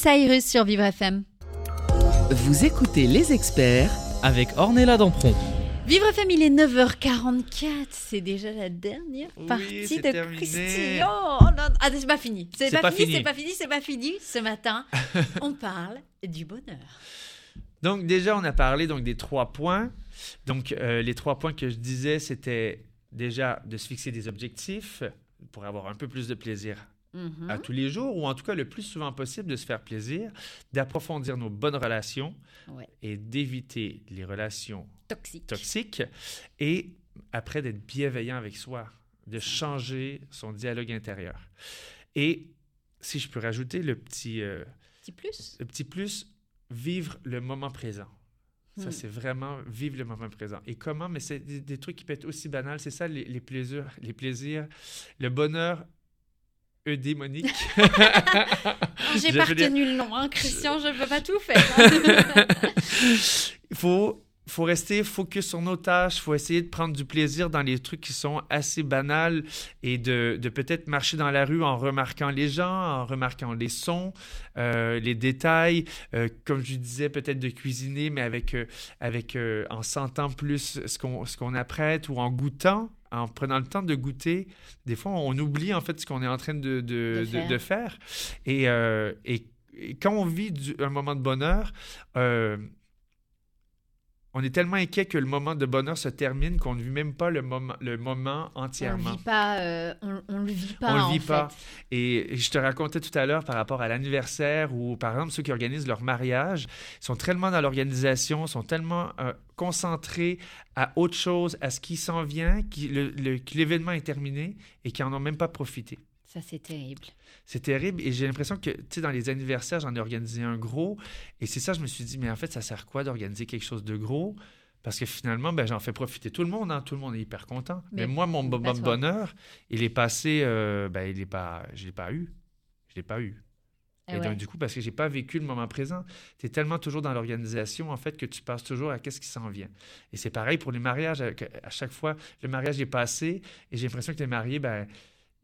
Cyrus sur Vivre FM. Vous écoutez les experts avec Ornella Dampron. Vivre FM, il est 9h44. C'est déjà la dernière partie de terminé. Christine. Oh, non. Ah, c'est pas fini. C'est C'est pas, pas fini, fini. c'est pas fini, c'est pas fini. Ce matin, (laughs) on parle du bonheur. Donc déjà, on a parlé donc des trois points. Donc euh, les trois points que je disais, c'était déjà de se fixer des objectifs pour avoir un peu plus de plaisir Mhm. à tous les jours, ou en tout cas le plus souvent possible de se faire plaisir, d'approfondir nos bonnes relations Ouais. et d'éviter les relations Toxique. toxiques, et après d'être bienveillant avec soi, de changer son dialogue intérieur. Et si je peux rajouter le petit, euh, Petit plus? le petit plus, vivre le moment présent. Ça, Hmm. c'est vraiment vivre le moment présent. Et comment? Mais c'est des, des trucs qui peuvent être aussi banals. C'est ça, les, les plaisirs, les plaisirs, le bonheur eudémonique. (laughs) (laughs) J'ai pas retenu le nom, hein, Christian, je peux pas tout faire. (laughs) Il faut, faut rester focus sur nos tâches. Il faut essayer de prendre du plaisir dans les trucs qui sont assez banals et de, de peut-être marcher dans la rue en remarquant les gens, en remarquant les sons, euh, les détails. Euh, comme je disais, peut-être de cuisiner, mais avec, euh, avec, en sentant plus ce qu'on qu'on apprête ou en goûtant. En prenant le temps de goûter, des fois, on oublie en fait ce qu'on est en train de, de, De de- faire. de faire. Et, euh, et- et quand on vit du- un moment de bonheur, euh, on est tellement inquiet que le moment de bonheur se termine qu'on ne vit même pas le moment, le moment on le entièrement. vit pas. euh, on, on le vit pas. On le en vit fait. pas. Et je te racontais tout à l'heure par rapport à l'anniversaire ou par exemple ceux qui organisent leur mariage sont tellement dans l'organisation, sont tellement euh, concentrés à autre chose, à ce qui s'en vient, que l'événement est terminé et qui en ont même pas profité. Ça, c'est terrible. C'est terrible et j'ai l'impression que, tu sais, dans les anniversaires, j'en ai organisé un gros et c'est ça, je me suis dit, mais en fait, ça sert quoi d'organiser quelque chose de gros? Parce que finalement, ben, j'en fais profiter tout le monde, hein, tout le monde est hyper content. Mais, Mais moi, mon bonheur, il est passé, euh, ben, il est pas, je l'ai pas eu. Je l'ai pas eu. Eh et ouais. donc, du coup, parce que j'ai pas vécu le moment présent, tu es tellement toujours dans l'organisation, en fait, que tu passes toujours à qu'est-ce qui s'en vient. Et c'est pareil pour les mariages. avec- À chaque fois, le mariage est passé et j'ai l'impression que les mariés, ben,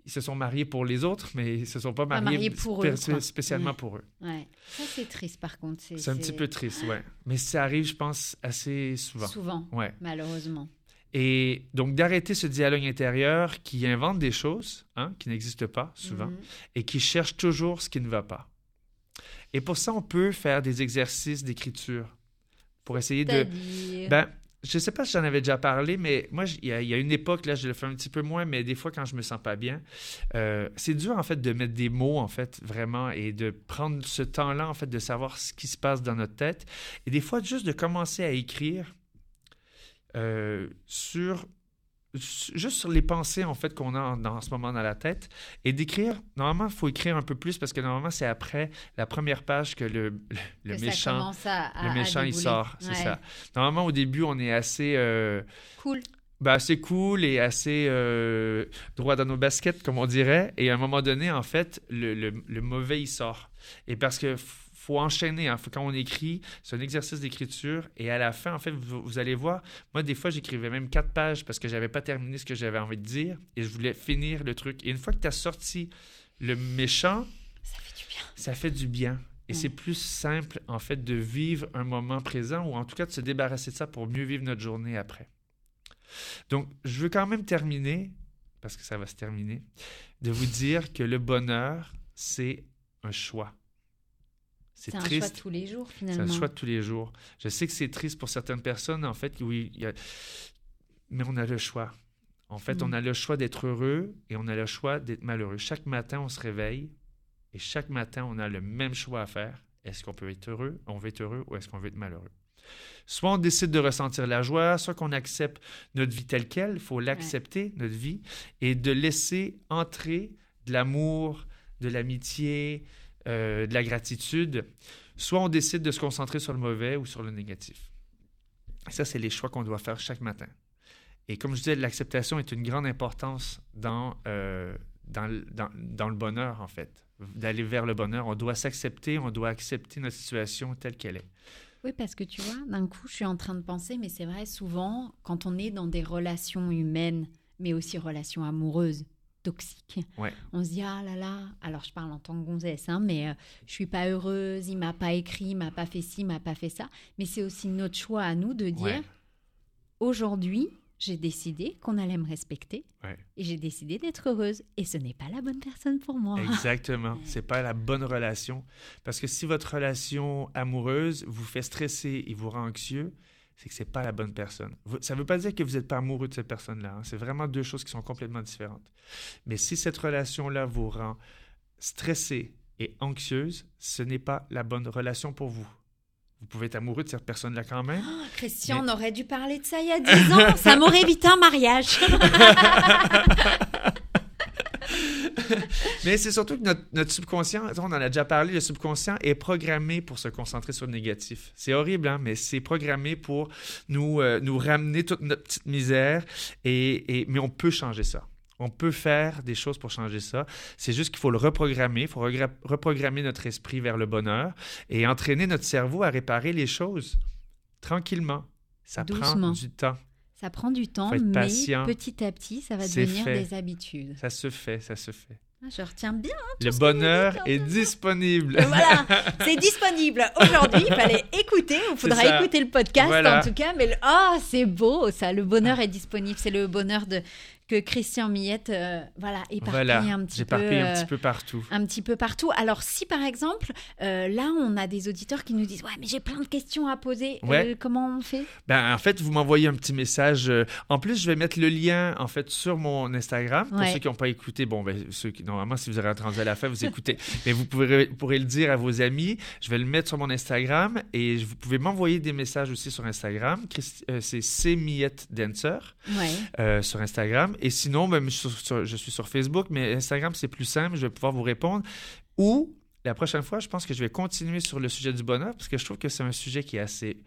ils se sont mariés pour les autres, mais ils se sont pas mariés, mariés pour spé- eux, quoi. spécialement Ouais. pour eux. Ouais. Ça, c'est triste, par contre. C'est un petit peu triste, ouais. Mais ça arrive, je pense, assez souvent. Souvent, Ouais. malheureusement. Et donc, d'arrêter ce dialogue intérieur qui invente des choses hein, qui n'existent pas souvent Mhm. et qui cherche toujours ce qui ne va pas. Et pour ça, on peut faire des exercices d'écriture pour essayer de... Ben, je sais pas si j'en avais déjà parlé, mais moi, j- il y, a- il y a une époque, là, je le fais un petit peu moins, mais des fois, quand je me sens pas bien, euh, c'est dur, en fait, de mettre des mots, en fait, vraiment, et de prendre ce temps-là, en fait, de savoir ce qui se passe dans notre tête. Et des fois, juste de commencer à écrire euh, sur juste sur les pensées en fait qu'on a en, ce moment dans la tête et d'écrire normalement il faut écrire un peu plus parce que normalement c'est après la première page que le, le, le que ça méchant commence à, à- le méchant il sort c'est Ouais. ça normalement au début on est assez euh, Cool. ben, assez cool et assez euh, droit dans nos baskets, comme on dirait. Et à un moment donné, en fait, le, le- mauvais, il sort. Et parce que faut enchaîner. hein. Faut- quand on écrit, c'est un exercice d'écriture. Et à la fin, en fait, vous, vous allez voir, moi, des fois, j'écrivais même quatre pages parce que j'avais pas terminé ce que j'avais envie de dire et je voulais finir le truc. Et une fois que tu as sorti le méchant, Ça fait du bien. ça fait du bien. Et Mm. c'est plus simple, en fait, de vivre un moment présent ou en tout cas de se débarrasser de ça pour mieux vivre notre journée après. Donc, je veux quand même terminer, parce que ça va se terminer, de vous dire que le bonheur, c'est un choix. C'est C'est un choix de tous les jours, C'est finalement. un choix de tous les jours. Je sais que c'est triste pour certaines personnes, en fait, oui, il y a- mais on a le choix. En fait, on Mm. a le choix d'être heureux et on a le choix d'être malheureux. Chaque matin, on se réveille et chaque matin, on a le même choix à faire. Est-ce qu'on peut être heureux, on veut être heureux ou est-ce qu'on veut être malheureux? Soit on décide de ressentir la joie, soit qu'on accepte notre vie telle qu'elle, il faut l'accepter, notre vie, et de laisser entrer de l'amour, de l'amitié, euh, de la gratitude. Soit on décide de se concentrer sur le mauvais ou sur le négatif. Ça, c'est les choix qu'on doit faire chaque matin. Et comme je disais, l'acceptation est une grande importance dans, euh, dans, dans- dans le bonheur, en fait. D'aller vers le bonheur. On doit s'accepter, on doit accepter notre situation telle qu'elle est. Oui, parce que tu vois, d'un coup, je suis en train de penser, mais c'est vrai, souvent, quand on est dans des relations humaines, mais aussi relations amoureuses, toxiques, Ouais. on se dit, ah là là, alors je parle en tant que gonzesse, hein, mais euh, je suis pas heureuse, il m'a pas écrit, il m'a pas fait ci, il m'a pas fait ça. Mais c'est aussi notre choix à nous de dire, Ouais. aujourd'hui, j'ai décidé qu'on allait me respecter Ouais. et j'ai décidé d'être heureuse. Et ce n'est pas la bonne personne pour moi. Exactement. (laughs) C'est pas la bonne relation. Parce que si votre relation amoureuse vous fait stresser et vous rend anxieux, c'est que c'est pas la bonne personne. Ça veut pas dire que vous n'êtes pas amoureux de cette personne-là. hein. C'est vraiment deux choses qui sont complètement différentes. Mais si cette relation-là vous rend stressé et anxieuse, ce n'est pas la bonne relation pour vous. Vous pouvez être amoureux de cette personne-là quand même. Christian, Mais- on aurait dû parler de ça il y a 10 ans. ça m'aurait évité un mariage. (laughs) (laughs) (laughs) Mais c'est surtout que notre, notre subconscient, on en a déjà parlé, le subconscient est programmé pour se concentrer sur le négatif. C'est horrible, hein, mais c'est programmé pour nous, euh, nous ramener toute notre petite misère. Et, et- mais on peut changer ça. On peut faire des choses pour changer ça. C'est juste qu'il faut le reprogrammer. Il faut reprogrammer notre esprit vers le bonheur et entraîner notre cerveau à réparer les choses tranquillement. Ça prend du temps. Ça prend du temps, mais patient. petit à petit, ça va devenir fait. des habitudes. Ça se fait, ça se fait. Ah, Je retiens bien. Le ce que bonheur est disponible. Voilà, (laughs) c'est disponible aujourd'hui. Il fallait écouter. Il faudra écouter le podcast Voilà. en tout cas. Mais le- ah, c'est beau ça. Le bonheur est disponible. C'est le bonheur de que Christian Millette, euh, voilà, éparpille Voilà, un petit peu. un euh, petit peu partout. un petit peu partout. Alors, si par exemple, euh, là, on a des auditeurs qui nous disent Ouais, mais j'ai plein de questions à poser, Ouais. Euh, comment on fait? Ben, en fait, vous m'envoyez un petit message. euh, En plus, je vais mettre le lien en fait sur mon Instagram. Pour Ouais. ceux qui n'ont pas écouté, bon, ben, ceux qui, normalement, si vous êtes rendu à la fin, vous écoutez. (laughs) Mais vous pourrez, pourrez le dire à vos amis. Je vais le mettre sur mon Instagram et vous pouvez m'envoyer des messages aussi sur Instagram. Euh, c'est C Miette Dancer Ouais. euh, sur Instagram. Et sinon, ben, je, suis sur- sur- je suis sur Facebook, mais Instagram, c'est plus simple. Je vais pouvoir vous répondre. Ou la prochaine fois, je pense que je vais continuer sur le sujet du bonheur parce que je trouve que c'est un sujet qui est assez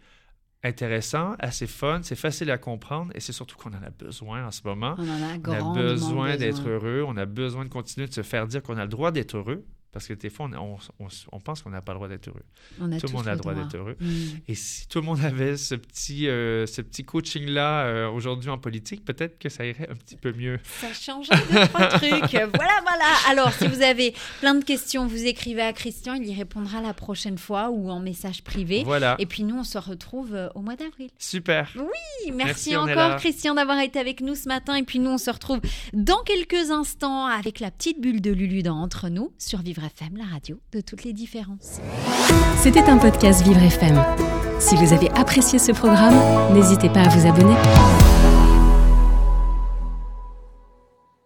intéressant, assez fun, c'est facile à comprendre et c'est surtout qu'on en a besoin en ce moment. On en a On a besoin d'être heureux, on a besoin de continuer de se faire dire qu'on a le droit d'être heureux parce que des fois, on, on- on- on pense qu'on n'a pas le droit d'être heureux. On a Tout le monde a le droit d'être heureux. Mm. Et si tout le monde avait ce petit, euh, ce petit coaching-là euh, aujourd'hui en politique, peut-être que ça irait un petit peu mieux. Ça changerait deux, trois (laughs) trucs. Voilà, voilà. Alors, si vous avez plein de questions, vous écrivez à Christian, il y répondra la prochaine fois ou en message privé. Voilà. Et puis nous, on se retrouve euh, au mois d'avril. Super. Oui, merci, Merci, encore. Christian d'avoir été avec nous ce matin. Et puis nous, on se retrouve dans quelques instants avec la petite bulle de Lulu dans Entre nous sur Vivre FM, la radio de toutes les différences. C'était un podcast Vivre FM. Si vous avez apprécié ce programme, n'hésitez pas à vous abonner.